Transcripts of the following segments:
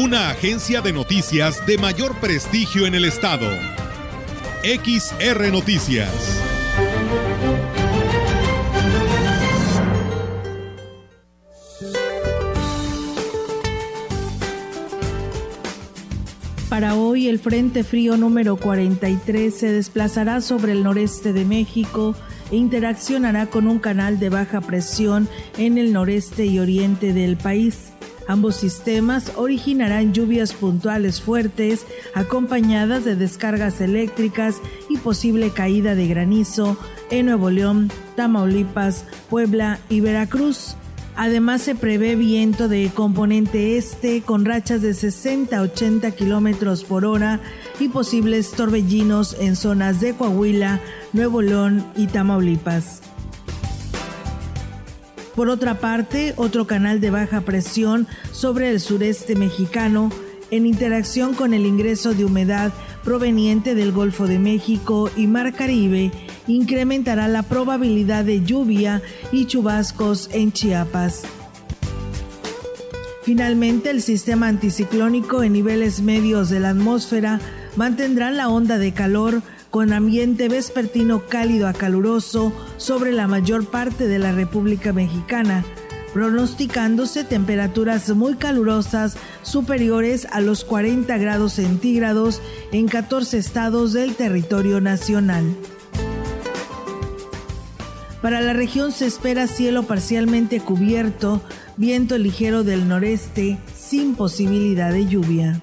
Una agencia de noticias de mayor prestigio en el estado. XR Noticias. Para hoy el Frente Frío número 43 se desplazará sobre el noreste de México e interaccionará con un canal de baja presión en el noreste y oriente del país. Ambos sistemas originarán lluvias puntuales fuertes, acompañadas de descargas eléctricas y posible caída de granizo en Nuevo León, Tamaulipas, Puebla y Veracruz. Además se prevé viento de componente este con rachas de 60 a 80 kilómetros por hora y posibles torbellinos en zonas de Coahuila, Nuevo León y Tamaulipas. Por otra parte, otro canal de baja presión sobre el sureste mexicano, en interacción con el ingreso de humedad proveniente del Golfo de México y Mar Caribe, incrementará la probabilidad de lluvia y chubascos en Chiapas. Finalmente, el sistema anticiclónico en niveles medios de la atmósfera mantendrá la onda de calor con ambiente vespertino cálido a caluroso sobre la mayor parte de la República Mexicana, pronosticándose temperaturas muy calurosas superiores a los 40 grados centígrados en 14 estados del territorio nacional. Para la región se espera cielo parcialmente cubierto, viento ligero del noreste, sin posibilidad de lluvia.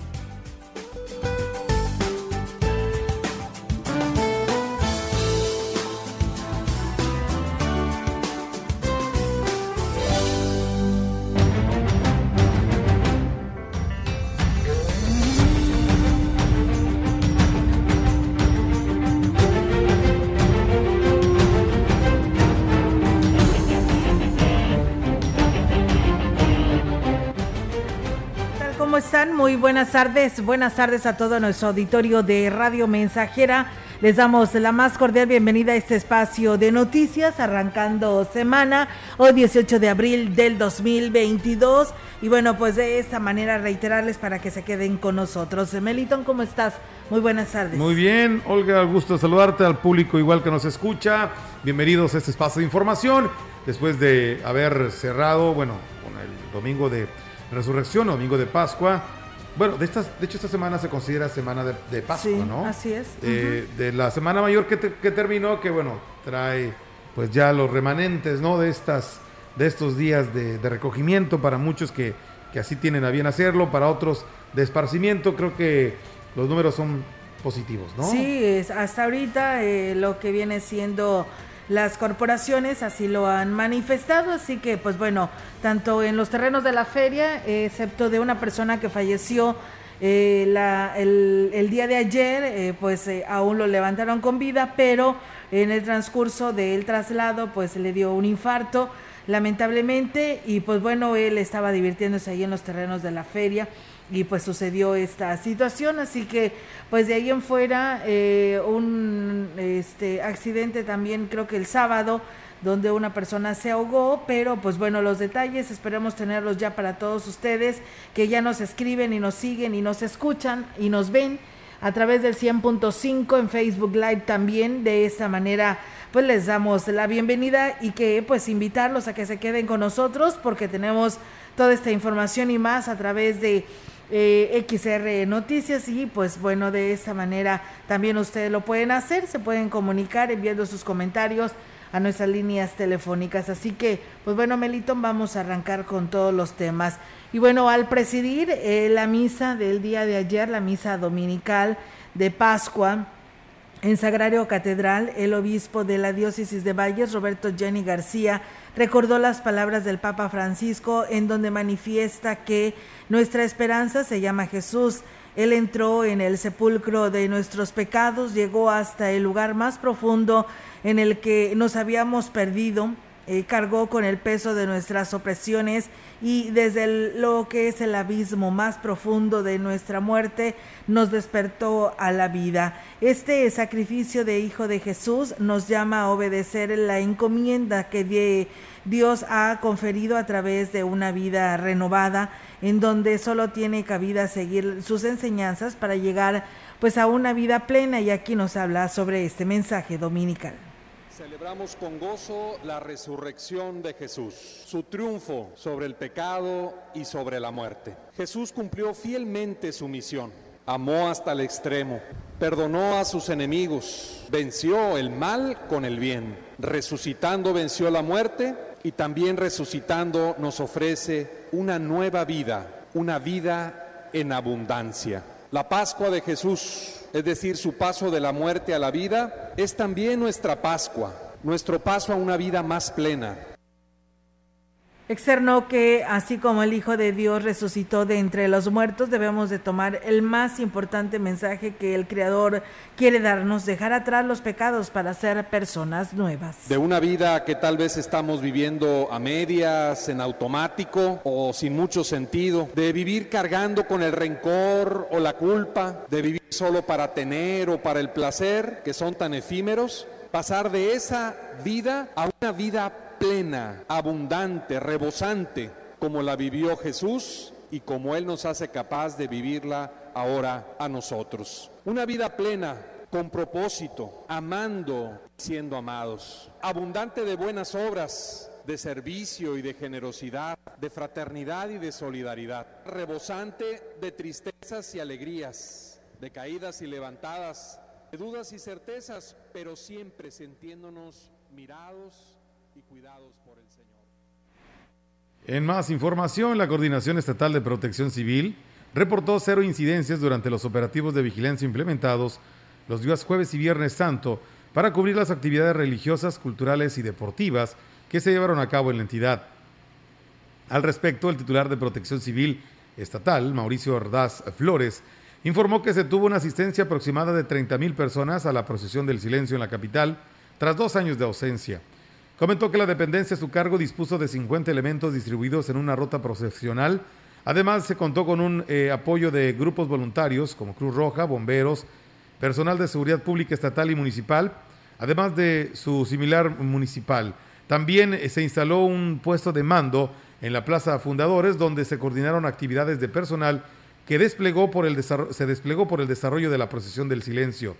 Buenas tardes, buenas tardes a todo nuestro auditorio de Radio Mensajera. Les damos la más cordial bienvenida a este espacio de noticias, arrancando semana, hoy 18 de abril del 2022. Y bueno, pues de esta manera reiterarles para que se queden con nosotros. Meliton, ¿cómo estás? Muy buenas tardes. Muy bien, Olga, gusto saludarte al público igual que nos escucha. Bienvenidos a este espacio de información. Después de haber cerrado, bueno, con el domingo de Resurrección, domingo de Pascua. Bueno, de, estas, de hecho esta semana se considera semana de, Pascua, sí, ¿no? Así es. Eh, de la semana mayor que, que, terminó, que bueno, trae pues ya los remanentes, ¿no? De estas, de estos días de, recogimiento para muchos que, que, así tienen a bien hacerlo, para otros de esparcimiento. Creo que los números son positivos, ¿no? Sí, es, hasta ahorita eh, lo que viene siendo las corporaciones así lo han manifestado, así que pues bueno, tanto en los terrenos de la feria, excepto de una persona que falleció eh, el, día de ayer, eh, pues eh, aún lo levantaron con vida, pero en el transcurso del traslado pues le dio un infarto lamentablemente y pues bueno, él estaba divirtiéndose ahí en los terrenos de la feria y pues sucedió esta situación, así que pues de ahí en fuera eh, un este accidente también creo que el sábado donde una persona se ahogó, pero pues bueno, los detalles esperemos tenerlos ya para todos ustedes que ya nos escriben y nos siguen y nos escuchan y nos ven a través del 100.5 en Facebook Live también, de esta manera pues les damos la bienvenida y que pues invitarlos a que se queden con nosotros porque tenemos toda esta información y más a través de eh, XR Noticias y pues bueno, de esta manera también ustedes lo pueden hacer, se pueden comunicar enviando sus comentarios a nuestras líneas telefónicas. Así que, pues bueno, Melitón, vamos a arrancar con todos los temas. Y bueno, al presidir eh, la misa del día de ayer, la misa dominical de Pascua, En Sagrario Catedral, el obispo de la diócesis de Valles, Roberto Jenny García, recordó las palabras del Papa Francisco en donde manifiesta que nuestra esperanza se llama Jesús. Él entró en el sepulcro de nuestros pecados, llegó hasta el lugar más profundo en el que nos habíamos perdido, eh, cargó con el peso de nuestras opresiones y desde lo que es el abismo más profundo de nuestra muerte nos despertó a la vida. Este sacrificio de Hijo de Jesús nos llama a obedecer la encomienda que Dios ha conferido a través de una vida renovada en donde solo tiene cabida seguir sus enseñanzas para llegar pues a una vida plena y aquí nos habla sobre este mensaje dominical. Celebramos con gozo la resurrección de Jesús, su triunfo sobre el pecado y sobre la muerte. Jesús cumplió fielmente su misión, amó hasta el extremo, perdonó a sus enemigos, venció el mal con el bien, resucitando venció la muerte y también resucitando nos ofrece una nueva vida, una vida en abundancia. La Pascua de Jesús es decir, su paso de la muerte a la vida, es también nuestra Pascua, nuestro paso a una vida más plena, Externó que así como el Hijo de Dios resucitó de entre los muertos, debemos de tomar el más importante mensaje que el Creador quiere darnos, dejar atrás los pecados para ser personas nuevas. De una vida que tal vez estamos viviendo a medias, en automático o sin mucho sentido, de vivir cargando con el rencor o la culpa, de vivir solo para tener o para el placer, que son tan efímeros, pasar de esa vida a una vida plena, abundante, rebosante, como la vivió Jesús y como Él nos hace capaz de vivirla ahora a nosotros. Una vida plena, con propósito, amando, siendo amados, abundante de buenas obras, de servicio y de generosidad, de fraternidad y de solidaridad, rebosante de tristezas y alegrías, de caídas y levantadas, dudas y certezas, pero siempre sintiéndonos mirados y cuidados por el Señor. En más información, la Coordinación Estatal de Protección Civil reportó cero incidencias durante los operativos de vigilancia implementados los días jueves y viernes santo para cubrir las actividades religiosas, culturales y deportivas que se llevaron a cabo en la entidad. Al respecto, el titular de Protección Civil Estatal, Mauricio Ordaz Flores, informó que se tuvo una asistencia aproximada de 30.000 personas a la procesión del silencio en la capital tras dos años de ausencia. Comentó que la dependencia a su cargo dispuso de 50 elementos distribuidos en una ruta procesional. Además, se contó con un eh, apoyo de grupos voluntarios como Cruz Roja, bomberos, personal de seguridad pública estatal y municipal, además de su similar municipal. También eh, se instaló un puesto de mando en la Plaza Fundadores, donde se coordinaron actividades de personal que desplegó por el se desplegó por el desarrollo de la procesión del silencio.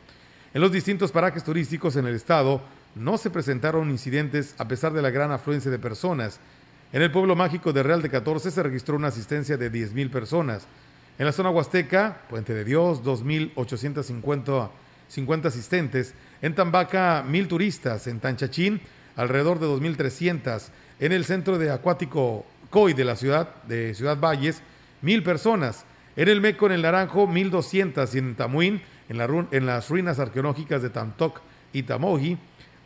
En los distintos parajes turísticos en el estado, no se presentaron incidentes a pesar de la gran afluencia de personas. En el pueblo mágico de Real de 14 se registró una asistencia de 10.000 personas. En la zona huasteca, Puente de Dios, 2.850 asistentes. En Tambaca, 1.000 turistas. En Tanchachín, alrededor de 2.300. En el centro de acuático COI de la ciudad de Ciudad Valles, 1.000 personas. En el Meco, en el Naranjo, 1.200. Y en Tamuín, en, en las ruinas arqueológicas de Tantoc y Tamoji,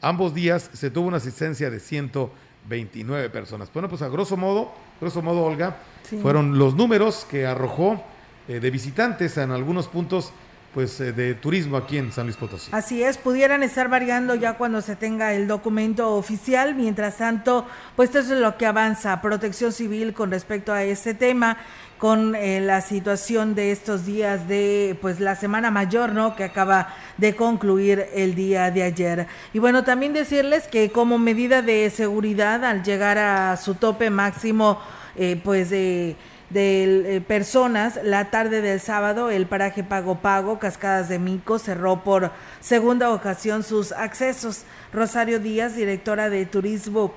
Ambos días se tuvo una asistencia de 129 personas. Bueno, pues a grosso modo, grosso modo, Olga, fueron los números que arrojó eh, de visitantes en algunos puntos pues eh, de turismo aquí en San Luis Potosí. Así es, pudieran estar variando ya cuando se tenga el documento oficial. Mientras tanto, pues eso es lo que avanza Protección Civil con respecto a este tema, con eh, la situación de estos días de pues la Semana Mayor, ¿no? Que acaba de concluir el día de ayer. Y bueno, también decirles que como medida de seguridad al llegar a su tope máximo, eh, pues de de eh, personas la tarde del sábado el paraje Pago Pago Cascadas de Mico cerró por segunda ocasión sus accesos. Rosario Díaz, directora de Turismo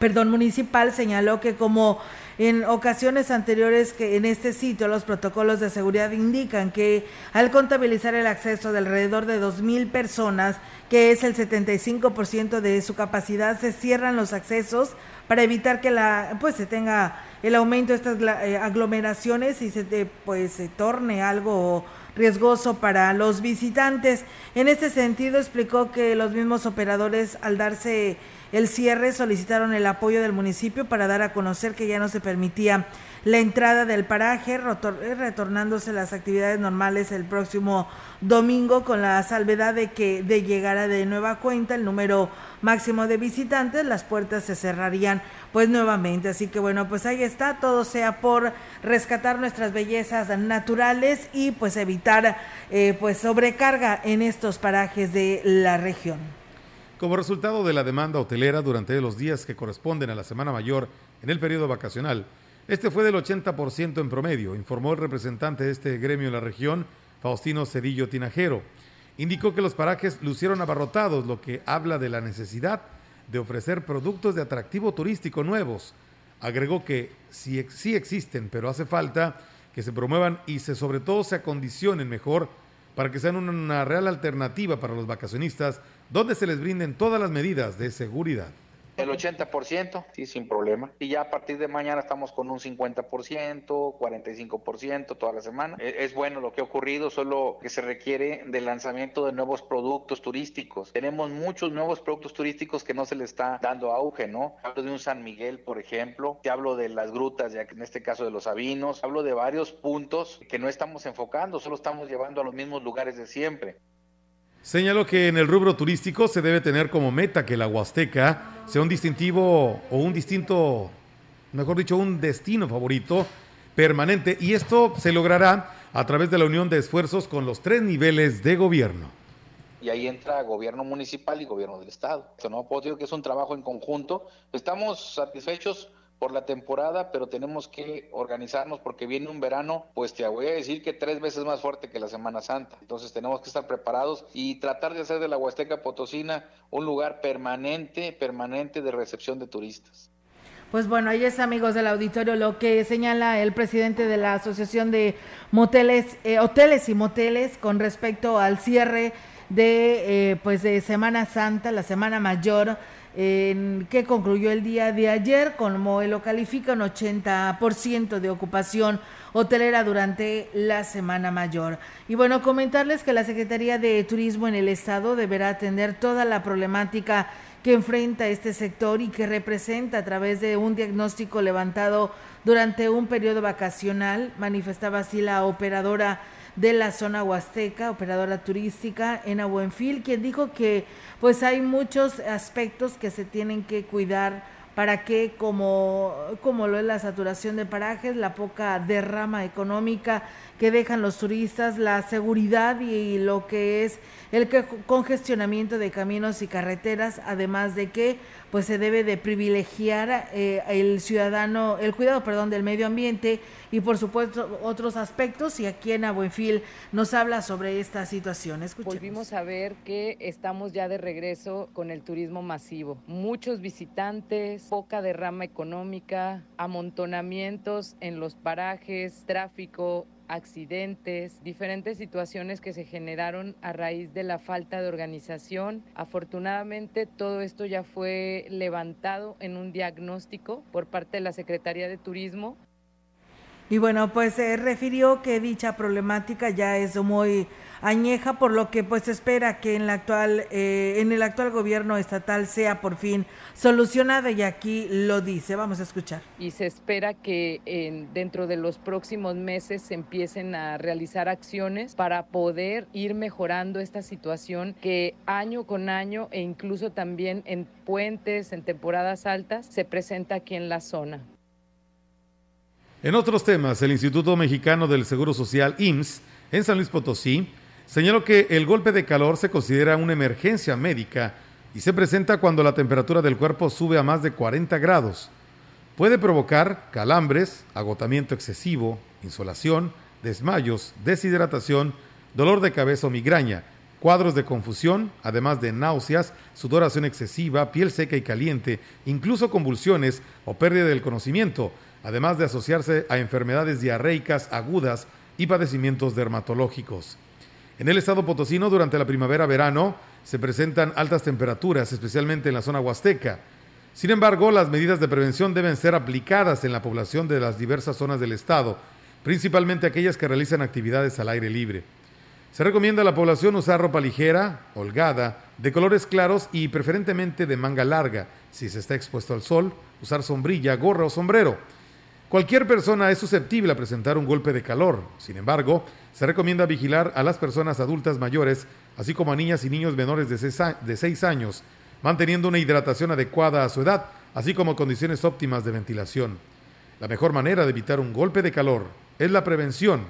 perdón, municipal señaló que como en ocasiones anteriores que en este sitio los protocolos de seguridad indican que al contabilizar el acceso de alrededor de 2.000 personas, que es el 75% de su capacidad, se cierran los accesos para evitar que la pues se tenga el aumento de estas eh, aglomeraciones y se pues se torne algo riesgoso para los visitantes. En este sentido, explicó que los mismos operadores, al darse el cierre, solicitaron el apoyo del municipio para dar a conocer que ya no se permitía la entrada del paraje, eh, retornándose las actividades normales el próximo domingo con la salvedad de que de llegara de nueva cuenta el número máximo de visitantes, las puertas se cerrarían pues nuevamente. Así que bueno, pues ahí está, todo sea por rescatar nuestras bellezas naturales y pues evitar eh, pues sobrecarga en estos parajes de la región. Como resultado de la demanda hotelera durante los días que corresponden a la Semana Mayor en el periodo vacacional, este fue del 80% en promedio, informó el representante de este gremio en la región, Faustino Cedillo Tinajero. Indicó que los parajes lucieron abarrotados, lo que habla de la necesidad de ofrecer productos de atractivo turístico nuevos. Agregó que sí, sí existen, pero hace falta que se promuevan y se sobre todo se acondicionen mejor para que sean una real alternativa para los vacacionistas, donde se les brinden todas las medidas de seguridad. El 80%, sí, sin problema. Y ya a partir de mañana estamos con un 50%, 45% toda la semana. E, es bueno lo que ha ocurrido, solo que se requiere del lanzamiento de nuevos productos turísticos. Tenemos muchos nuevos productos turísticos que no se le está dando auge, ¿no? Hablo de un San Miguel, por ejemplo. Te hablo de las grutas, ya que en este caso de los Sabinos. Hablo de varios puntos que no estamos enfocando, solo estamos llevando a los mismos lugares de siempre. Señaló que en el rubro turístico se debe tener como meta que la Huasteca sea un distintivo o un distinto, mejor dicho, un destino favorito permanente y esto se logrará a través de la unión de esfuerzos con los tres niveles de gobierno. Y ahí entra gobierno municipal y gobierno del estado. ¿no? Puedo decir que es un trabajo en conjunto. Estamos satisfechos por la temporada, pero tenemos que organizarnos porque viene un verano, pues te voy a decir que tres veces más fuerte que la Semana Santa. Entonces tenemos que estar preparados y tratar de hacer de la Huasteca Potosina un lugar permanente, permanente de recepción de turistas. Pues bueno, ahí es amigos del auditorio lo que señala el presidente de la Asociación de Moteles, eh, Hoteles y Moteles con respecto al cierre de eh, pues de Semana Santa, la Semana Mayor en, que concluyó el día de ayer, como lo califica un 80% de ocupación hotelera durante la Semana Mayor. Y bueno, comentarles que la Secretaría de Turismo en el Estado deberá atender toda la problemática que enfrenta este sector y que representa a través de un diagnóstico levantado durante un periodo vacacional, manifestaba así la operadora de la zona huasteca, operadora turística en Abuenfil, quien dijo que pues hay muchos aspectos que se tienen que cuidar para que como, como lo es la saturación de parajes, la poca derrama económica que dejan los turistas, la seguridad y lo que es el congestionamiento de caminos y carreteras, además de que pues se debe de privilegiar eh, el ciudadano, el cuidado, perdón, del medio ambiente y por supuesto otros aspectos y aquí en Abuenfil nos habla sobre esta situación. Volvimos a ver que estamos ya de regreso con el turismo masivo. Muchos visitantes, poca derrama económica, amontonamientos en los parajes, tráfico, accidentes, diferentes situaciones que se generaron a raíz de la falta de organización. Afortunadamente todo esto ya fue levantado en un diagnóstico por parte de la Secretaría de Turismo. Y bueno, pues se refirió que dicha problemática ya es muy añeja, por lo que pues espera que en la actual eh, el actual gobierno estatal sea por fin solucionada y aquí lo dice. Vamos a escuchar. Y se espera que en, dentro de los próximos meses se empiecen a realizar acciones para poder ir mejorando esta situación que año con año e incluso también en puentes, en temporadas altas, se presenta aquí en la zona. En otros temas, el Instituto Mexicano del Seguro Social, IMSS, en San Luis Potosí, Señaló que el golpe de calor se considera una emergencia médica y se presenta cuando la temperatura del cuerpo sube a más de 40 grados. Puede provocar calambres, agotamiento excesivo, insolación, desmayos, deshidratación, dolor de cabeza o migraña, cuadros de confusión, además de náuseas, sudoración excesiva, piel seca y caliente, incluso convulsiones o pérdida del conocimiento, además de asociarse a enfermedades diarreicas agudas y padecimientos dermatológicos. En el estado potosino, durante la primavera-verano, se presentan altas temperaturas, especialmente en la zona huasteca. Sin embargo, las medidas de prevención deben ser aplicadas en la población de las diversas zonas del estado, principalmente aquellas que realizan actividades al aire libre. Se recomienda a la población usar ropa ligera, holgada, de colores claros y preferentemente de manga larga. Si se está expuesto al sol, usar sombrilla, gorra o sombrero. Cualquier persona es susceptible a presentar un golpe de calor. Sin embargo, se recomienda vigilar a las personas adultas mayores, así como a niñas y niños menores de 6 años, manteniendo una hidratación adecuada a su edad, así como condiciones óptimas de ventilación. La mejor manera de evitar un golpe de calor es la prevención.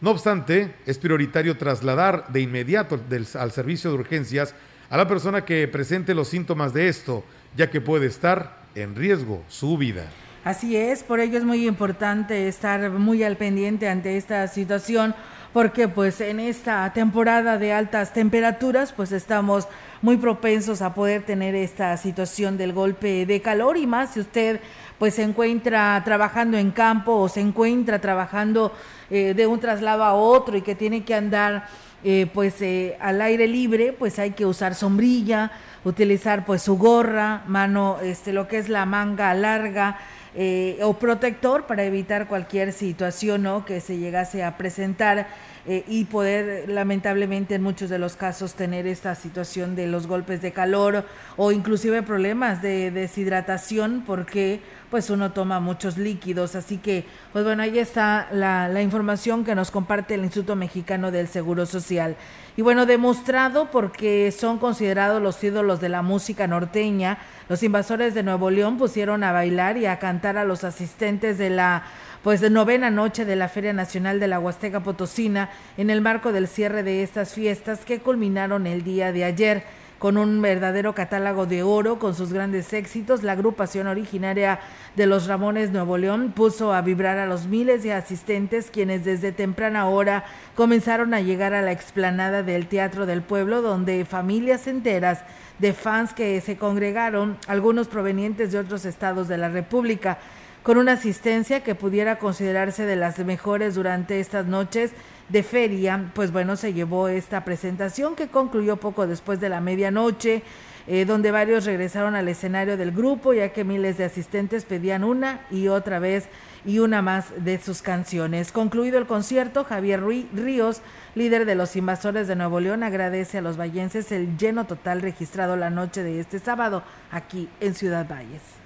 No obstante, es prioritario trasladar de inmediato al servicio de urgencias a la persona que presente los síntomas de esto, ya que puede estar en riesgo su vida. Así es, por ello es muy importante estar muy al pendiente ante esta situación porque pues en esta temporada de altas temperaturas pues estamos muy propensos a poder tener esta situación del golpe de calor y más si usted pues se encuentra trabajando en campo o se encuentra trabajando eh, de un traslado a otro y que tiene que andar eh, pues eh, al aire libre pues hay que usar sombrilla utilizar pues su gorra mano este lo que es la manga larga eh, o protector para evitar cualquier situación ¿no? que se llegase a presentar eh, y poder lamentablemente en muchos de los casos tener esta situación de los golpes de calor o inclusive problemas de deshidratación porque pues uno toma muchos líquidos. Así que, pues bueno, ahí está la, la información que nos comparte el Instituto Mexicano del Seguro Social. Y bueno, demostrado porque son considerados los ídolos de la música norteña, los invasores de Nuevo León pusieron a bailar y a cantar a los asistentes de la pues novena noche de la Feria Nacional de la Huasteca Potosina en el marco del cierre de estas fiestas que culminaron el día de ayer con un verdadero catálogo de oro con sus grandes éxitos. La agrupación originaria de los Ramones Nuevo León puso a vibrar a los miles de asistentes quienes desde temprana hora comenzaron a llegar a la explanada del Teatro del Pueblo donde familias enteras de fans que se congregaron, algunos provenientes de otros estados de la República, con una asistencia que pudiera considerarse de las mejores durante estas noches de feria, pues bueno, se llevó esta presentación que concluyó poco después de la medianoche, eh, donde varios regresaron al escenario del grupo, ya que miles de asistentes pedían una y otra vez y una más de sus canciones. Concluido el concierto, Javier Ríos, líder de los invasores de Nuevo León, agradece a los vallenses el lleno total registrado la noche de este sábado aquí en Ciudad Valles.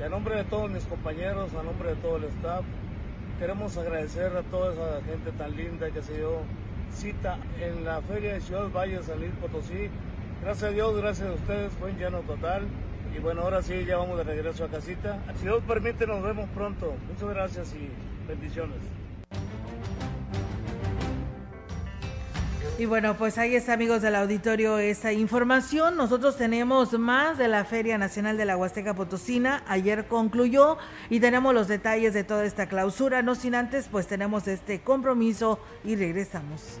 En nombre de todos mis compañeros, a nombre de todo el staff, queremos agradecer a toda esa gente tan linda que se dio cita en la feria de Ciudad Valle San Luis Potosí. Gracias a Dios, gracias a ustedes, fue en llano total. Y bueno, ahora sí, ya vamos de regreso a casita. Si Dios permite, nos vemos pronto. Muchas gracias y bendiciones. Y bueno, pues ahí está, amigos del auditorio, esta información. Nosotros tenemos más de la Feria Nacional de la Huasteca Potosina. Ayer concluyó y tenemos los detalles de toda esta clausura. No sin antes, pues tenemos este compromiso y regresamos.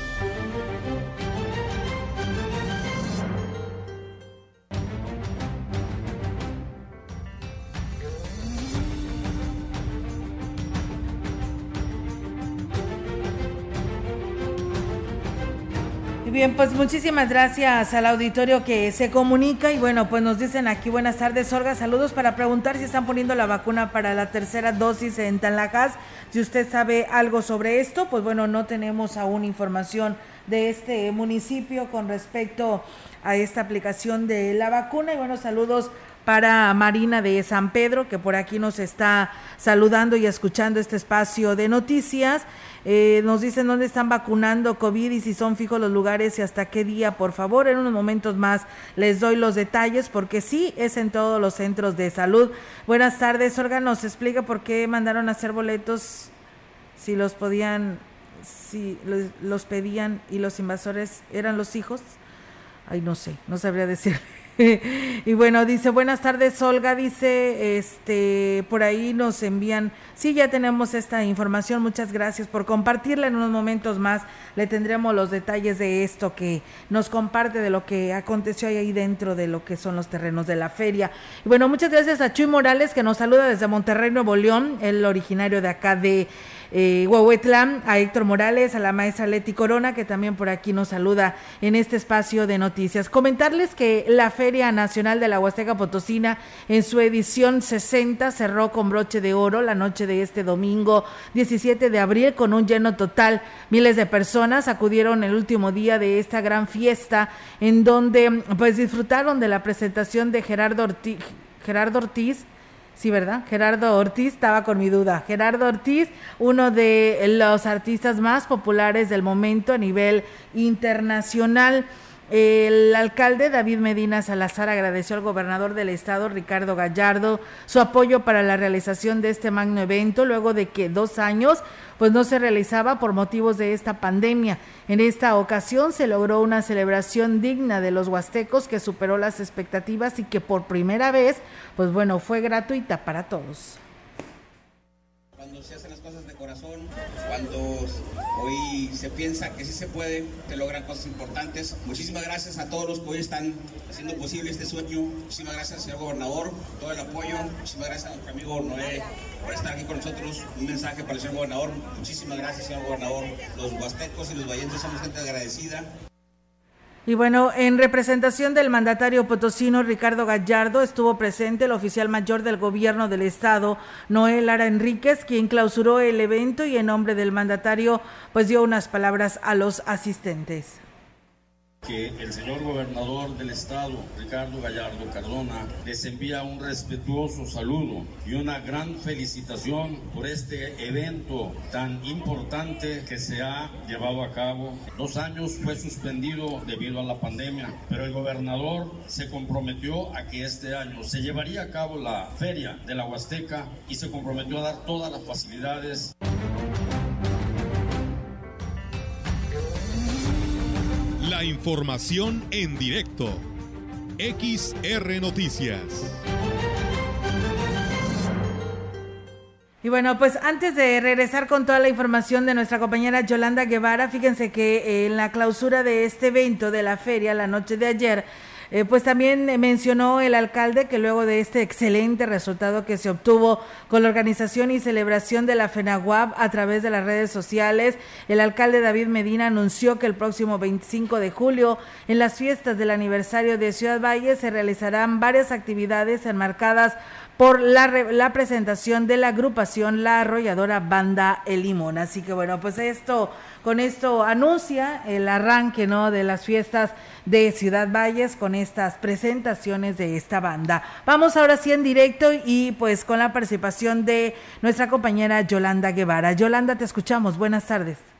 Bien, pues muchísimas gracias al auditorio que se comunica y bueno, pues nos dicen aquí buenas tardes, Olga, saludos para preguntar si están poniendo la vacuna para la tercera dosis en Tanlajas. Si usted sabe algo sobre esto, pues bueno, no tenemos aún información de este municipio con respecto a esta aplicación de la vacuna y bueno, saludos para Marina de San Pedro, que por aquí nos está saludando y escuchando este espacio de noticias. Eh, nos dicen dónde están vacunando COVID y si son fijos los lugares y hasta qué día, por favor. En unos momentos más les doy los detalles porque sí es en todos los centros de salud. Buenas tardes, Orga, nos explica por qué mandaron a hacer boletos si los podían, si los, los pedían y los invasores eran los hijos. Ay, no sé, no sabría decir. y bueno, dice, buenas tardes, Olga, dice, este, por ahí nos envían, sí, ya tenemos esta información, muchas gracias por compartirla, en unos momentos más le tendremos los detalles de esto que nos comparte de lo que aconteció ahí dentro de lo que son los terrenos de la feria. Y bueno, muchas gracias a Chuy Morales, que nos saluda desde Monterrey, Nuevo León, el originario de acá de eh, a Héctor Morales, a la maestra Leti Corona, que también por aquí nos saluda en este espacio de noticias. Comentarles que la Feria Nacional de la Huasteca Potosina, en su edición 60, cerró con broche de oro la noche de este domingo 17 de abril con un lleno total. Miles de personas acudieron el último día de esta gran fiesta, en donde pues disfrutaron de la presentación de Gerardo Ortiz, Gerardo Ortiz Sí, ¿verdad? Gerardo Ortiz, estaba con mi duda. Gerardo Ortiz, uno de los artistas más populares del momento a nivel internacional. El alcalde David Medina Salazar agradeció al gobernador del estado, Ricardo Gallardo, su apoyo para la realización de este magno evento, luego de que dos años pues no se realizaba por motivos de esta pandemia. En esta ocasión se logró una celebración digna de los huastecos que superó las expectativas y que por primera vez, pues bueno, fue gratuita para todos cuando se hacen las cosas de corazón, cuando hoy se piensa que sí se puede, te logran cosas importantes. Muchísimas gracias a todos los que hoy están haciendo posible este sueño. Muchísimas gracias, señor gobernador, todo el apoyo. Muchísimas gracias a nuestro amigo Noé por estar aquí con nosotros. Un mensaje para el señor gobernador. Muchísimas gracias, señor gobernador. Los huastecos y los vallenses somos gente agradecida. Y bueno, en representación del mandatario potosino Ricardo Gallardo estuvo presente el oficial mayor del gobierno del estado, Noel Lara Enríquez, quien clausuró el evento y en nombre del mandatario pues dio unas palabras a los asistentes que el señor gobernador del estado, Ricardo Gallardo Cardona, les envía un respetuoso saludo y una gran felicitación por este evento tan importante que se ha llevado a cabo. Dos años fue suspendido debido a la pandemia, pero el gobernador se comprometió a que este año se llevaría a cabo la feria de la Huasteca y se comprometió a dar todas las facilidades. Información en directo. XR Noticias. Y bueno, pues antes de regresar con toda la información de nuestra compañera Yolanda Guevara, fíjense que en la clausura de este evento de la feria la noche de ayer, Eh, pues también mencionó el alcalde que luego de este excelente resultado que se obtuvo con la organización y celebración de la FENAWAP a través de las redes sociales, el alcalde David Medina anunció que el próximo 25 de julio, en las fiestas del aniversario de Ciudad Valle, se realizarán varias actividades enmarcadas por la, la, presentación de la agrupación La Arrolladora Banda El Limón. Así que bueno, pues esto, con esto anuncia el arranque ¿no? de las fiestas de Ciudad Valles con estas presentaciones de esta banda. Vamos ahora sí en directo y pues con la participación de nuestra compañera Yolanda Guevara. Yolanda, te escuchamos. Buenas tardes.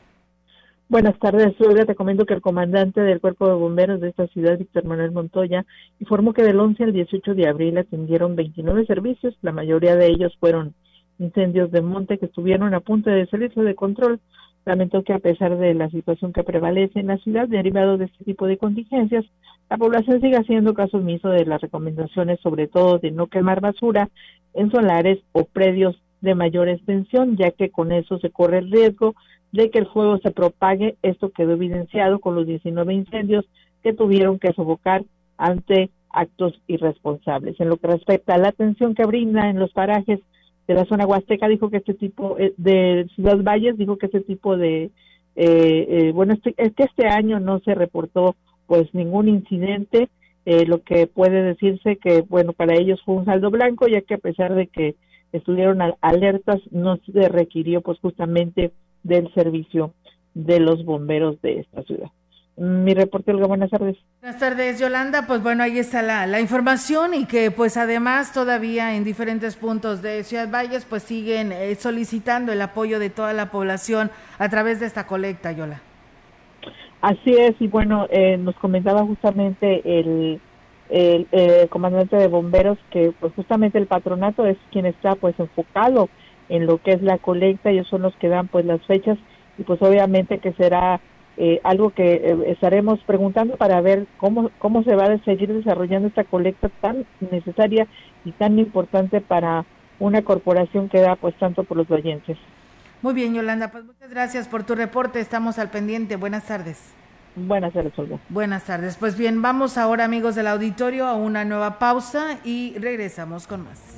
Buenas tardes, Olga. Te comento que el comandante del Cuerpo de Bomberos de esta ciudad, Víctor Manuel Montoya, informó que del 11 al 18 de abril atendieron 29 servicios. La mayoría de ellos fueron incendios de monte que estuvieron a punto de salirse de control. Lamentó que a pesar de la situación que prevalece en la ciudad derivado de este tipo de contingencias, la población sigue haciendo caso omiso de las recomendaciones, sobre todo de no quemar basura en solares o predios de mayor extensión, ya que con eso se corre el riesgo de que el fuego se propague. Esto quedó evidenciado con los 19 incendios que tuvieron que sofocar ante actos irresponsables. En lo que respecta a la atención que brinda en los parajes de la zona huasteca, dijo que este tipo eh, de Ciudad Valles, dijo que este tipo de, eh, eh, bueno, este, es que este año no se reportó pues ningún incidente, lo que puede decirse que, bueno, para ellos fue un saldo blanco, ya que a pesar de que estuvieron alertas, no se requirió pues justamente del servicio de los bomberos de esta ciudad. Mi reporte, Olga, buenas tardes. Buenas tardes, Yolanda. Pues bueno, ahí está la, la, información y que pues además todavía en diferentes puntos de Ciudad Valles pues siguen eh, solicitando el apoyo de toda la población a través de esta colecta, Yola. Así es, y bueno, eh, nos comentaba justamente el, el, el, comandante de bomberos que pues justamente el patronato es quien está pues enfocado en lo que es la colecta, ellos son los que dan pues las fechas y pues obviamente que será eh, algo que eh, estaremos preguntando para ver cómo, cómo se va a seguir desarrollando esta colecta tan necesaria y tan importante para una corporación que da pues tanto por los vallenses. Muy bien, Yolanda, pues muchas gracias por tu reporte, estamos al pendiente. Buenas tardes. Buenas tardes, Olga. Buenas tardes. Pues bien, vamos ahora, amigos del auditorio, a una nueva pausa y regresamos con más.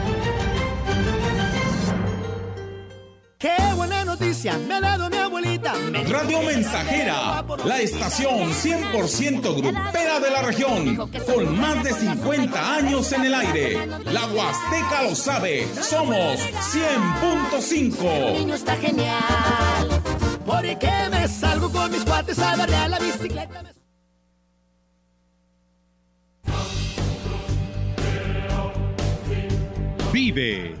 noticia me ha dado mi abuelita! Radio Mensajera, la estación 100% grupera de la región, con más de 50 años en el aire. La Huasteca lo sabe, somos 100.5. niño está genial, porque me salgo con mis cuates a darle a la bicicleta. Vive.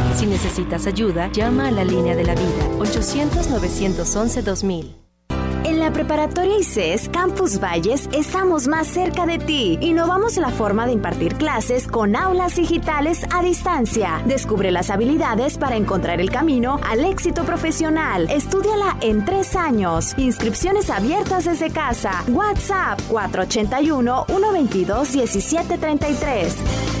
Si necesitas ayuda, llama a la línea de la vida 800-911-2000. En la preparatoria ICES Campus Valles estamos más cerca de ti. Innovamos la forma de impartir clases con aulas digitales a distancia. Descubre las habilidades para encontrar el camino al éxito profesional. Estúdiala en tres años. Inscripciones abiertas desde casa. WhatsApp 481-122-1733.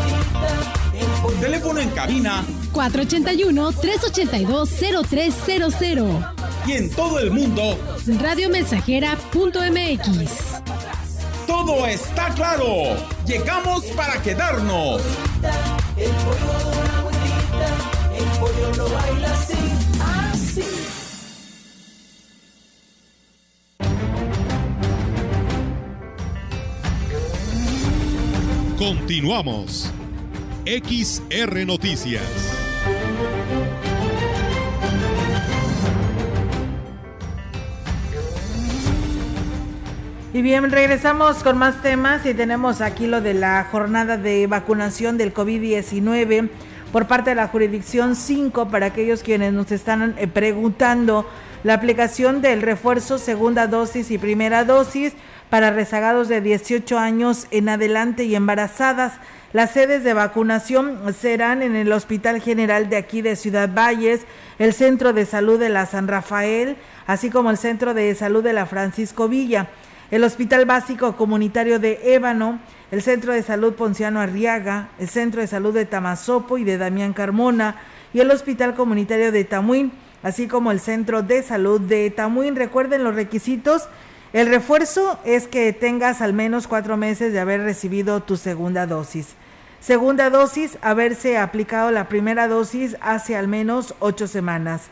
Teléfono en cabina 481-382-0300. Y en todo el mundo, radiomensajera.mx. Todo está claro. Llegamos para quedarnos. El pollo una el pollo lo baila así, así. Continuamos. XR Noticias. Y bien, regresamos con más temas y tenemos aquí lo de la jornada de vacunación del COVID-19 por parte de la jurisdicción 5 para aquellos quienes nos están eh, preguntando la aplicación del refuerzo segunda dosis y primera dosis para rezagados de 18 años en adelante y embarazadas. Las sedes de vacunación serán en el Hospital General de aquí de Ciudad Valles, el Centro de Salud de la San Rafael, así como el Centro de Salud de la Francisco Villa, el Hospital Básico Comunitario de Ébano, el Centro de Salud Ponciano Arriaga, el Centro de Salud de Tamazopo y de Damián Carmona y el Hospital Comunitario de Tamuín, así como el Centro de Salud de Tamuín. Recuerden los requisitos. El refuerzo es que tengas al menos cuatro meses de haber recibido tu segunda dosis. Segunda dosis, haberse aplicado la primera dosis hace al menos ocho semanas.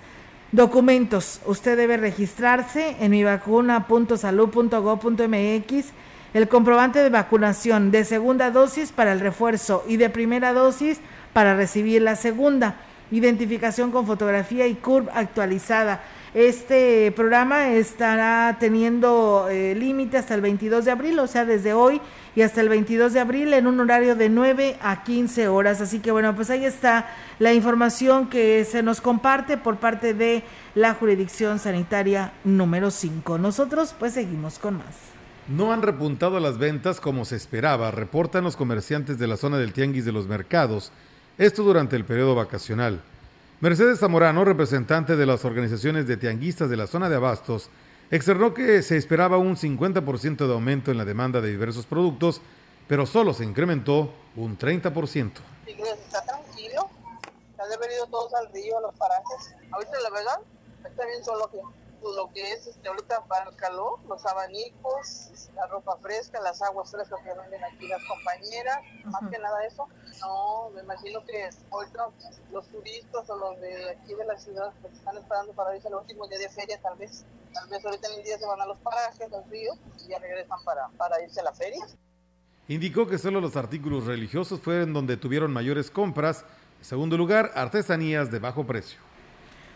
Documentos. Usted debe registrarse en mivacuna.salud.gov.mx el comprobante de vacunación de segunda dosis para el refuerzo y de primera dosis para recibir la segunda. Identificación con fotografía y CURB actualizada. Este programa estará teniendo eh, límite hasta el 22 de abril, o sea, desde hoy y hasta el 22 de abril en un horario de 9 a 15 horas. Así que bueno, pues ahí está la información que se nos comparte por parte de la jurisdicción sanitaria número 5. Nosotros pues seguimos con más. No han repuntado las ventas como se esperaba, reportan los comerciantes de la zona del Tianguis de los Mercados, esto durante el periodo vacacional. Mercedes Zamorano, representante de las organizaciones de tianguistas de la zona de Abastos, externó que se esperaba un 50% de aumento en la demanda de diversos productos, pero solo se incrementó un 30%. Está tranquilo, se han venido todos al río, a los parajes. Ahorita la verdad, está bien solo aquí. pues, lo que es este, ahorita para el calor, los abanicos, la ropa fresca, las aguas frescas que venden aquí las compañeras, más que nada eso. No, me imagino que ahorita los turistas o los de aquí de la ciudad pues, están esperando para irse el último día de feria tal vez. Tal vez ahorita en el día se van a los parajes, al río, y ya regresan para, para irse a la feria. Indicó que solo los artículos religiosos fueron donde tuvieron mayores compras. En segundo lugar, artesanías de bajo precio.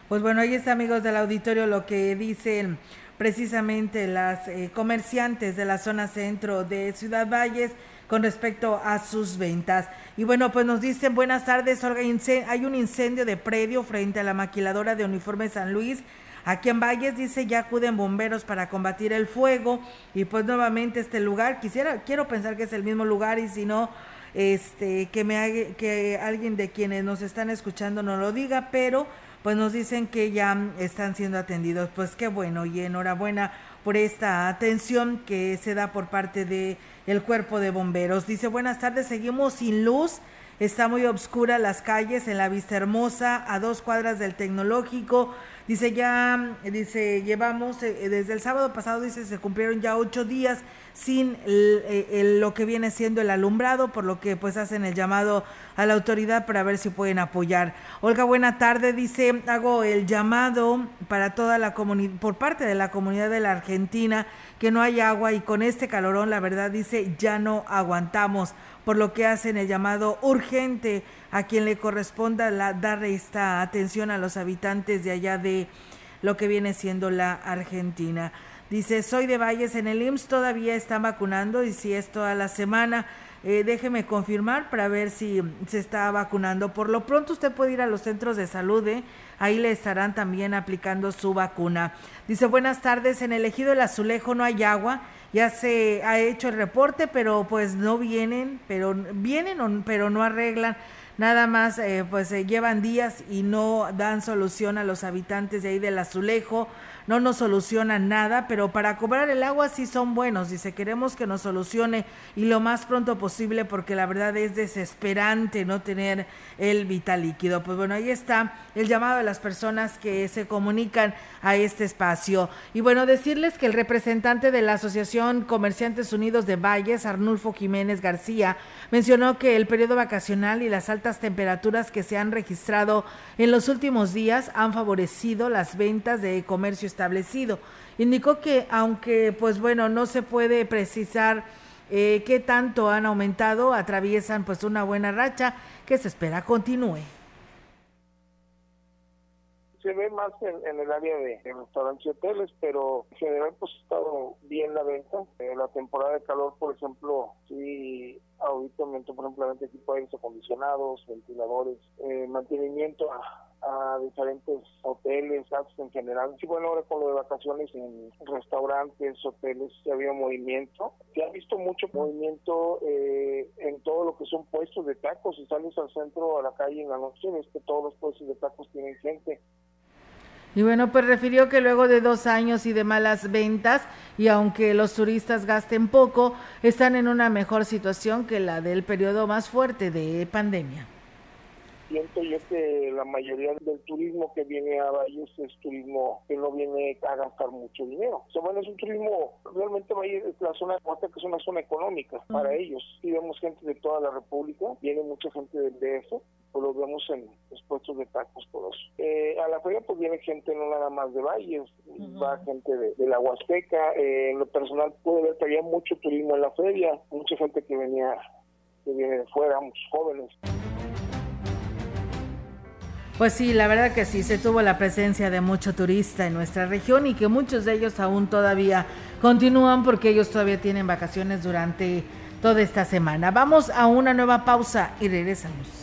Pues bueno, ahí está amigos del auditorio lo que dicen precisamente las eh, comerciantes de la zona centro de Ciudad Valles con respecto a sus ventas. Y bueno, pues nos dicen buenas tardes, Olga, hay un incendio de predio frente a la maquiladora de uniforme San Luis. Aquí en Valles dice ya acuden bomberos para combatir el fuego y pues nuevamente este lugar, quisiera, quiero pensar que es el mismo lugar y si no, este, que me que alguien de quienes nos están escuchando nos lo diga, pero pues nos dicen que ya están siendo atendidos. Pues qué bueno y enhorabuena por esta atención que se da por parte de el cuerpo de bomberos. Dice, "Buenas tardes, seguimos sin luz." Está muy oscura las calles en la Vista Hermosa, a dos cuadras del tecnológico. Dice ya, dice, llevamos, eh, desde el sábado pasado, dice, se cumplieron ya ocho días sin eh, lo que viene siendo el alumbrado, por lo que pues hacen el llamado a la autoridad para ver si pueden apoyar. Olga, buena tarde, dice, hago el llamado para toda la comunidad, por parte de la comunidad de la Argentina, que no hay agua y con este calorón, la verdad, dice, ya no aguantamos, por lo que hacen el llamado urgente a quien le corresponda la, dar esta atención a los habitantes de allá de lo que viene siendo la Argentina. Dice, soy de Valles en el IMSS, todavía está vacunando y si es toda la semana, eh, déjeme confirmar para ver si se está vacunando. Por lo pronto usted puede ir a los centros de salud, ¿eh? ahí le estarán también aplicando su vacuna. Dice, buenas tardes, en el ejido del Azulejo no hay agua, ya se ha hecho el reporte, pero pues no vienen, pero vienen, pero no arreglan. Nada más eh, pues se llevan días y no dan solución a los habitantes de ahí del azulejo no nos solucionan nada, pero para cobrar el agua sí son buenos. Dice, queremos que nos solucione y lo más pronto posible porque la verdad es desesperante no tener el vital líquido. Pues bueno, ahí está el llamado de las personas que se comunican a este espacio. Y bueno, decirles que el representante de la Asociación Comerciantes Unidos de Valles, Arnulfo Jiménez García, mencionó que el periodo vacacional y las altas temperaturas que se han registrado en los últimos días han favorecido las ventas de comercio establecido. Indicó que aunque pues bueno, no se puede precisar eh, qué tanto han aumentado, atraviesan pues una buena racha que se espera continúe se ve más en, el área de, restaurantes y hoteles, pero en general pues ha estado bien la venta. En la temporada de calor, por ejemplo, sí ahorita aumento por ejemplo la equipo de aires acondicionados, ventiladores, eh, mantenimiento a, diferentes hoteles, en general. Sí, bueno, ahora con lo de vacaciones en restaurantes, hoteles, se había movimiento. Se ha visto mucho movimiento eh, en todo lo que son puestos de tacos. Si sales al centro, a la calle en la noche, ves que todos los puestos de tacos tienen gente. Y bueno, pues refirió que luego de dos años y de malas ventas, y aunque los turistas gasten poco, están en una mejor situación que la del periodo más fuerte de pandemia siento yo que la mayoría del turismo que viene a Valles es turismo que no viene a gastar mucho dinero. O sea, bueno, es un turismo, realmente Valles es la zona de que es una zona económica para ellos. Y vemos gente de toda la República, viene mucha gente del DF, pues lo vemos en los puestos de tacos todos. Eh, a la feria pues viene gente no nada más de Valles, va gente de, la Huasteca, eh, en lo personal pude ver que había mucho turismo en la feria, mucha gente que venía que viene de fuera, muchos jóvenes. Pues sí, la verdad que sí, se tuvo la presencia de mucho turista en nuestra región y que muchos de ellos aún todavía continúan porque ellos todavía tienen vacaciones durante toda esta semana. Vamos a una nueva pausa y regresamos.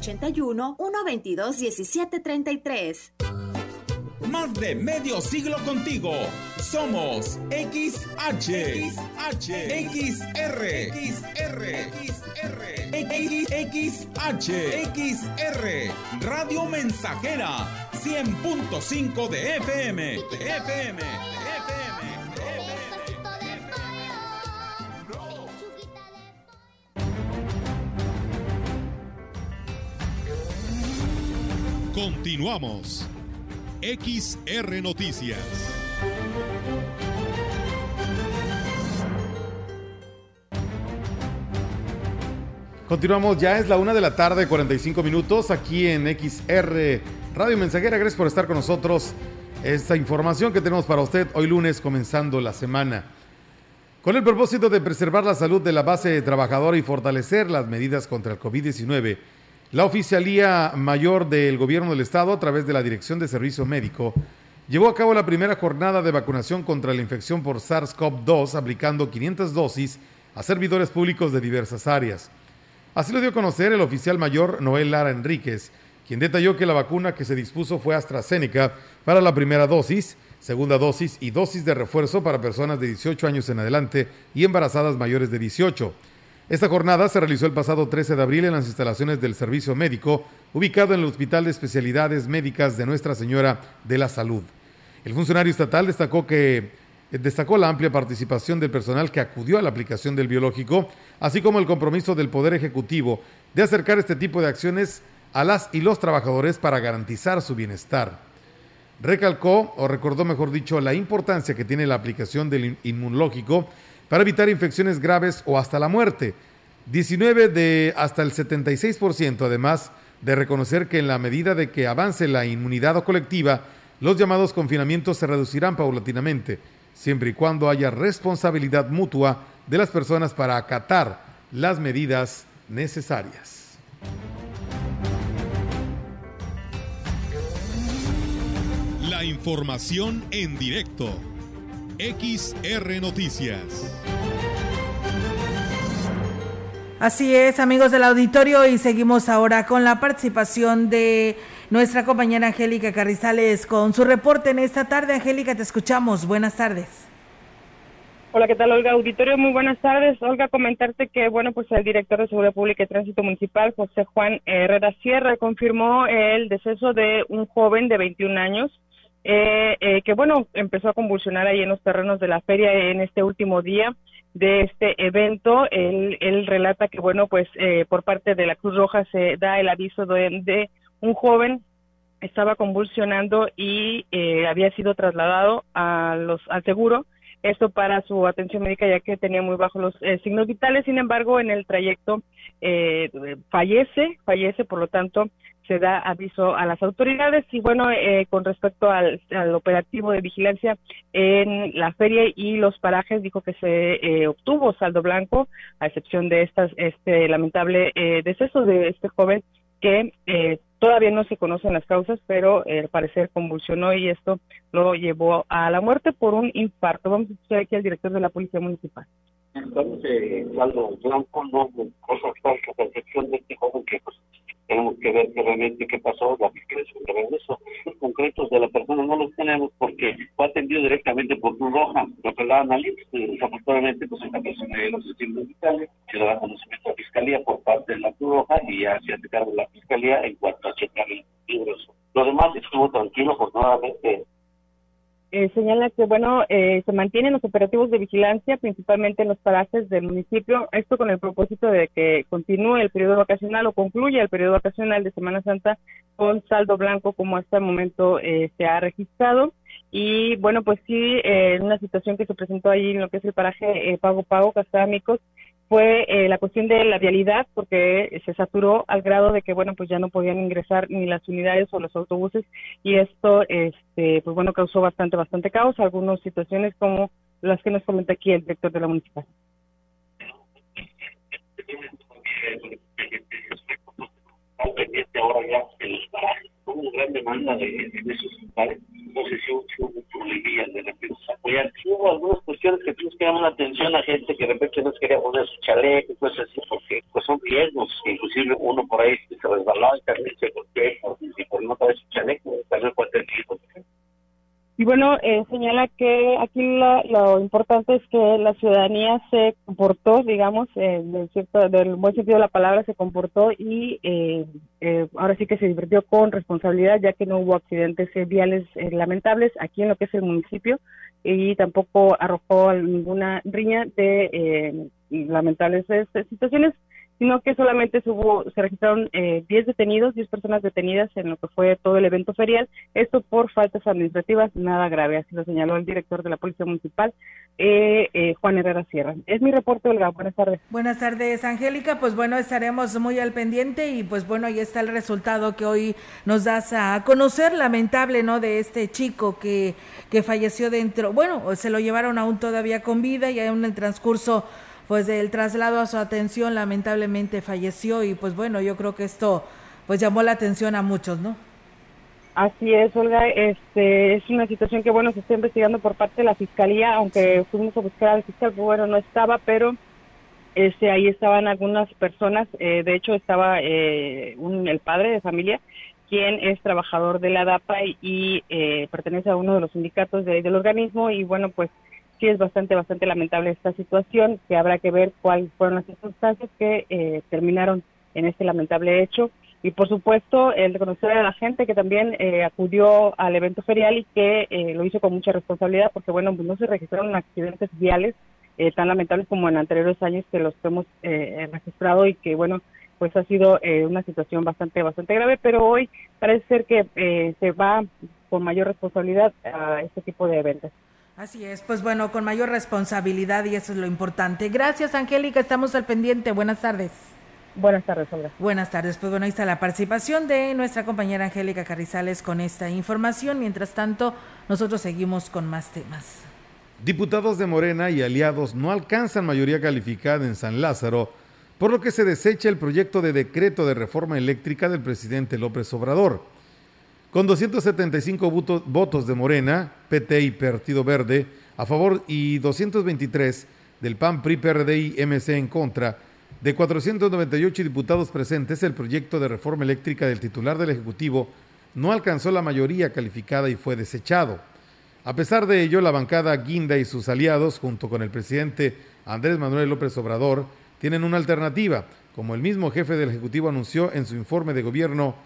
81 122 1733. Más de medio siglo contigo. Somos XH, XH, XR, XR, XR, XR, Radio Mensajera, 100.5 de FM, de FM, de FM. Continuamos. XR Noticias. Continuamos, ya es la una de la tarde, 45 minutos, aquí en XR Radio Mensajera. Gracias por estar con nosotros. Esta información que tenemos para usted hoy lunes, comenzando la semana. Con el propósito de preservar la salud de la base trabajadora y fortalecer las medidas contra el COVID-19, la Oficialía Mayor del Gobierno del Estado, a través de la Dirección de Servicio Médico, llevó a cabo la primera jornada de vacunación contra la infección por SARS-CoV-2, aplicando 500 dosis a servidores públicos de diversas áreas. Así lo dio a conocer el oficial mayor Noel Lara Enríquez, quien detalló que la vacuna que se dispuso fue AstraZeneca para la primera dosis, segunda dosis y dosis de refuerzo para personas de 18 años en adelante y embarazadas mayores de 18. Esta jornada se realizó el pasado 13 de abril en las instalaciones del Servicio Médico, ubicado en el Hospital de Especialidades Médicas de Nuestra Señora de la Salud. El funcionario estatal destacó que destacó la amplia participación del personal que acudió a la aplicación del biológico, así como el compromiso del Poder Ejecutivo de acercar este tipo de acciones a las y los trabajadores para garantizar su bienestar. Recalcó, o recordó mejor dicho, la importancia que tiene la aplicación del inmunológico para evitar infecciones graves o hasta la muerte. 19 de hasta el 76%, además de reconocer que en la medida de que avance la inmunidad colectiva, los llamados confinamientos se reducirán paulatinamente, siempre y cuando haya responsabilidad mutua de las personas para acatar las medidas necesarias. La información en directo. XR Noticias. Así es, amigos del auditorio, y seguimos ahora con la participación de nuestra compañera Angélica Carrizales con su reporte en esta tarde. Angélica, te escuchamos. Buenas tardes. Hola, ¿qué tal, Olga? Auditorio, muy buenas tardes. Olga, comentarte que, bueno, pues el director de Seguridad Pública y Tránsito Municipal, José Juan Herrera Sierra, confirmó el deceso de un joven de 21 años, eh, eh, que, bueno, empezó a convulsionar ahí en los terrenos de la feria en este último día de este evento. Él, él relata que, bueno, pues eh, por parte de la Cruz Roja se da el aviso de, un joven estaba convulsionando y eh, había sido trasladado a los, al seguro esto para su atención médica ya que tenía muy bajos los eh, signos vitales. Sin embargo, en el trayecto eh, fallece, fallece, por lo tanto se da aviso a las autoridades y bueno, eh, con respecto al, operativo de vigilancia en la feria y los parajes, dijo que se obtuvo saldo blanco, a excepción de estas, este lamentable deceso de este joven que Todavía no se conocen las causas, pero al parecer convulsionó y esto lo llevó a la muerte por un infarto. Vamos a escuchar aquí al director de la Policía Municipal. Entonces, algo blanco, no cosas falsas, percepción de este joven que pues, tenemos que ver realmente qué pasó, la fiscalía de eso. Los concretos de la persona no los tenemos porque fue atendido directamente por Cruz Roja, lo que la analiza, desafortunadamente, pues esta persona de los estudios fiscales se le da conocimiento a la fiscalía por parte de la Cruz Roja y ya se hace cargo la fiscalía en cuanto a checar el libro. Lo demás estuvo tranquilo, afortunadamente eh, señala que bueno eh, se mantienen los operativos de vigilancia principalmente en los parajes del municipio esto con el propósito de que continúe el periodo vacacional o concluya el periodo vacacional de Semana Santa con saldo blanco como hasta el momento eh, se ha registrado. Y bueno pues sí en una situación que se presentó ahí en lo que es el paraje Pago Pago Castamicos fue eh, la cuestión de la vialidad, porque se saturó al grado de que, bueno, pues ya no podían ingresar ni las unidades o los autobuses y esto, este, pues bueno, causó bastante, bastante caos, algunas situaciones como las que nos comenta aquí el director de la municipal. ahora ya una gran demanda de, de esos no sé si hubo un problemilla de repente apoyar. Hubo algunas cuestiones que tuvimos que llamar la atención a gente que de repente no quería poner su chaleco y cosas así, porque pues son riesgos, inclusive uno por ahí se resbalaba y también se golpeó por, por no traer su chaleco, también puede tener y bueno, eh, señala que aquí lo importante es que la ciudadanía se comportó, digamos, eh, del, cierto, del buen sentido de la palabra, se comportó y eh, eh, ahora sí que se divirtió con responsabilidad, ya que no hubo accidentes viales lamentables aquí en lo que es el municipio y tampoco arrojó ninguna riña de lamentables situaciones sino que solamente hubo, se registraron eh, 10 detenidos, 10 personas detenidas en lo que fue todo el evento ferial, esto por faltas administrativas, nada grave, así lo señaló el director de la Policía Municipal, eh, eh, Juan Herrera Sierra. Es mi reporte, Olga, buenas tardes. Buenas tardes, Angélica, pues bueno, estaremos muy al pendiente y pues bueno, ahí está el resultado que hoy nos das a conocer, lamentable, ¿no?, de este chico que, que falleció dentro, bueno, se lo llevaron aún todavía con vida y aún en el transcurso pues el traslado a su atención lamentablemente falleció y pues bueno, yo creo que esto pues llamó la atención a muchos, ¿no? Así es, Olga, este es una situación que bueno se está investigando por parte de la fiscalía, aunque fuimos a buscar al fiscal, pues, bueno, no estaba, pero este ahí estaban algunas personas, eh, de hecho estaba eh, un, el padre de familia, quien es trabajador de la DAPA y, eh, pertenece a uno de los sindicatos de, del organismo y bueno pues sí es bastante, bastante lamentable esta situación, que habrá que ver cuáles fueron las circunstancias que eh, terminaron en este lamentable hecho. Y por supuesto, el reconocer a la gente que también eh, acudió al evento ferial y que eh, lo hizo con mucha responsabilidad, porque bueno, no se registraron accidentes viales tan lamentables como en anteriores años que los hemos registrado y que bueno, pues ha sido una situación bastante, bastante grave, pero hoy parece ser que se va con mayor responsabilidad a este tipo de eventos. Así es, pues bueno, con mayor responsabilidad y eso es lo importante. Gracias, Angélica, estamos al pendiente. Buenas tardes. Buenas tardes, Olga. Buenas tardes. Pues bueno, ahí está la participación de nuestra compañera Angélica Carrizales con esta información. Mientras tanto, nosotros seguimos con más temas. Diputados de Morena y aliados no alcanzan mayoría calificada en San Lázaro, por lo que se desecha el proyecto de decreto de reforma eléctrica del presidente López Obrador. Con 275 votos de Morena, PT y Partido Verde a favor y 223 del PAN, PRI, PRD y MC en contra, de 498 diputados presentes, el proyecto de reforma eléctrica del titular del Ejecutivo no alcanzó la mayoría calificada y fue desechado. A pesar de ello, la bancada Guinda y sus aliados, junto con el presidente Andrés Manuel López Obrador, tienen una alternativa, como el mismo jefe del Ejecutivo anunció en su informe de gobierno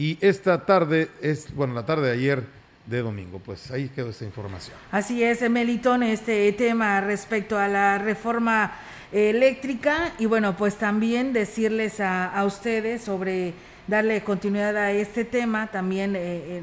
y esta tarde es, bueno, la tarde de ayer de domingo. Pues ahí quedó esta información. Así es, Melitón, este tema respecto a la reforma eléctrica y bueno, pues también decirles a, a ustedes sobre darle continuidad a este tema también eh,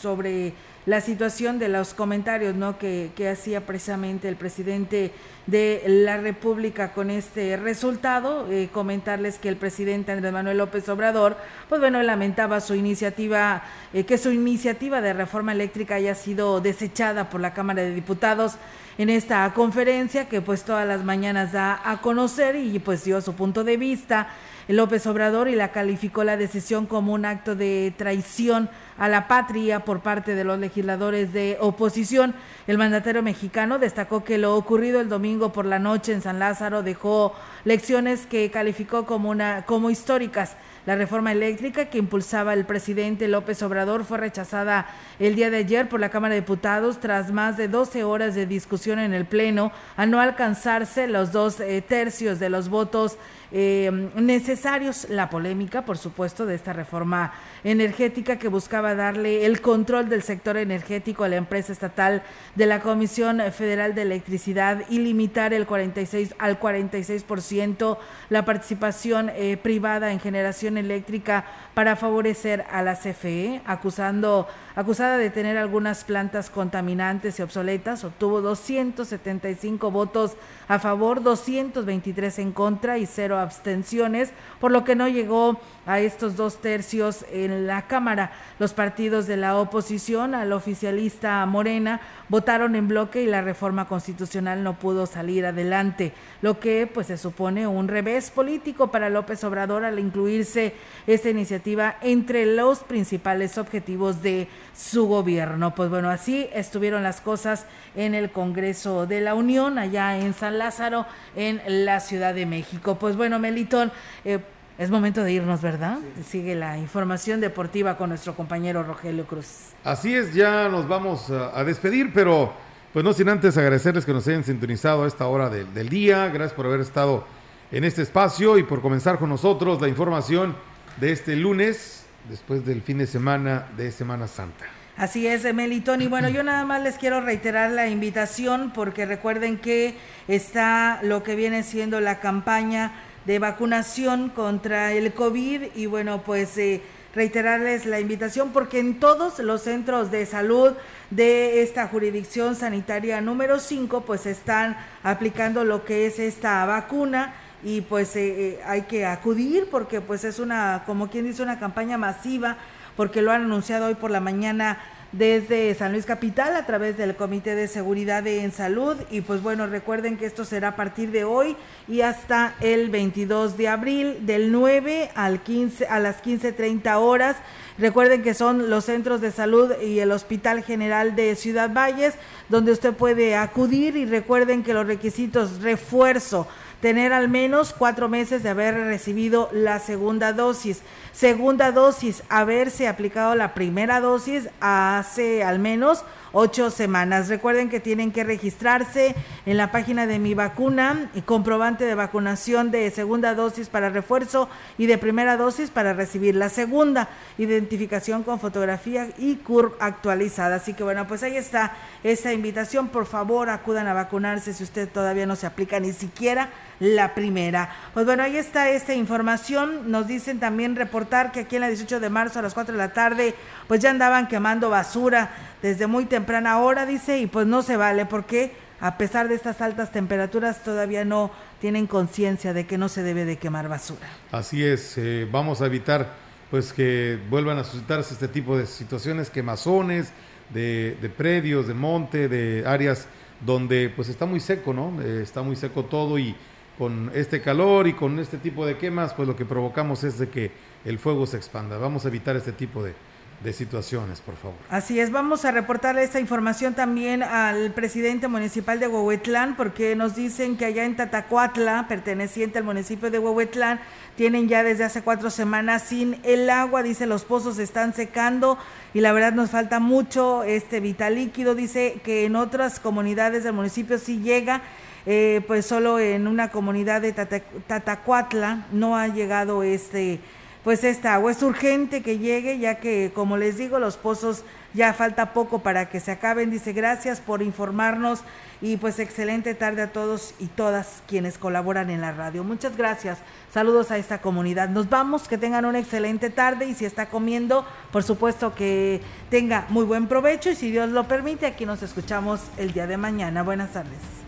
sobre la situación de los comentarios ¿no? que, que hacía precisamente el presidente de la República con este resultado. Eh, comentarles que el presidente Andrés Manuel López Obrador, pues bueno, lamentaba su iniciativa, eh, que su iniciativa de reforma eléctrica haya sido desechada por la Cámara de Diputados en esta conferencia que pues todas las mañanas da a conocer y pues dio su punto de vista López Obrador y la calificó la decisión como un acto de traición a la patria por parte de los legisladores de oposición. El mandatario mexicano destacó que lo ocurrido el domingo por la noche en San Lázaro dejó lecciones que calificó como una como históricas la reforma eléctrica que impulsaba el presidente López Obrador fue rechazada el día de ayer por la Cámara de Diputados tras más de 12 horas de discusión en el Pleno a no alcanzarse los dos eh, tercios de los votos eh, necesarios. La polémica, por supuesto, de esta reforma energética que buscaba darle el control del sector energético a la empresa estatal de la Comisión Federal de Electricidad y limitar el 46 al 46% la participación eh, privada en generación eléctrica para favorecer a la CFE, acusando, acusada de tener algunas plantas contaminantes y obsoletas, obtuvo 275 votos a favor, 223 en contra y cero abstenciones, por lo que no llegó a estos dos tercios en la Cámara. Los partidos de la oposición al oficialista Morena votaron en bloque y la reforma constitucional no pudo salir adelante, lo que pues se supone un revés político para López Obrador al incluirse esta iniciativa entre los principales objetivos de su gobierno. Pues bueno, así estuvieron las cosas en el Congreso de la Unión, allá en San Lázaro, en la Ciudad de México. Pues bueno, Melitón, eh, es momento de irnos, ¿verdad? Sigue la información deportiva con nuestro compañero Rogelio Cruz. Así es, ya nos vamos a, despedir, pero pues no sin antes agradecerles que nos hayan sintonizado a esta hora del día. Gracias por haber estado en este espacio y por comenzar con nosotros la información de este lunes, después del fin de semana de Semana Santa. Así es, Melitón. Y bueno, yo nada más les quiero reiterar la invitación porque recuerden que está lo que viene siendo la campaña de vacunación contra el COVID y bueno, pues eh, reiterarles la invitación porque en todos los centros de salud de esta jurisdicción sanitaria número 5 pues están aplicando lo que es esta vacuna y pues eh, eh, hay que acudir porque pues es una, como quien dice, una campaña masiva porque lo han anunciado hoy por la mañana desde San Luis Capital a través del Comité de Seguridad en Salud. Y pues bueno, recuerden que esto será a partir de hoy y hasta el 22 de abril, del 9 al 15, a las 15.30 horas. Recuerden que son los centros de salud y el Hospital General de Ciudad Valles, donde usted puede acudir y recuerden que los requisitos refuerzo tener al menos cuatro meses de haber recibido la segunda dosis. Segunda dosis, haberse aplicado la primera dosis hace al menos ocho semanas. Recuerden que tienen que registrarse en la página de mi vacuna y comprobante de vacunación de segunda dosis para refuerzo y de primera dosis para recibir la segunda. Identificación con fotografía y CURV actualizada. Así que bueno, pues ahí está esa invitación. Por favor, acudan a vacunarse si usted todavía no se aplica ni siquiera la primera. Pues bueno, ahí está esta información. Nos dicen también reportar que aquí en la 18 de marzo a las 4 de la tarde, pues ya andaban quemando basura desde muy temprana hora, dice, y pues no se vale porque a pesar de estas altas temperaturas todavía no tienen conciencia de que no se debe de quemar basura. Así es, eh, vamos a evitar pues que vuelvan a suscitarse este tipo de situaciones, quemazones de, de predios, de monte, de áreas donde pues está muy seco, ¿no? Eh, está muy seco todo y con este calor y con este tipo de quemas, pues lo que provocamos es de que el fuego se expanda. Vamos a evitar este tipo de, de situaciones, por favor. Así es, vamos a reportarle esta información también al presidente municipal de Huehuetlán, porque nos dicen que allá en Tatacuatla, perteneciente al municipio de Huehuetlán, tienen ya desde hace cuatro semanas sin el agua, dice los pozos están secando y la verdad nos falta mucho este vital líquido, dice que en otras comunidades del municipio sí llega, eh, pues solo en una comunidad de Tatacuatla no ha llegado este pues esta agua. Es urgente que llegue, ya que, como les digo, los pozos ya falta poco para que se acaben. Dice, gracias por informarnos y pues excelente tarde a todos y todas quienes colaboran en la radio. Muchas gracias. Saludos a esta comunidad. Nos vamos, que tengan una excelente tarde y si está comiendo, por supuesto que tenga muy buen provecho y si Dios lo permite, aquí nos escuchamos el día de mañana. Buenas tardes.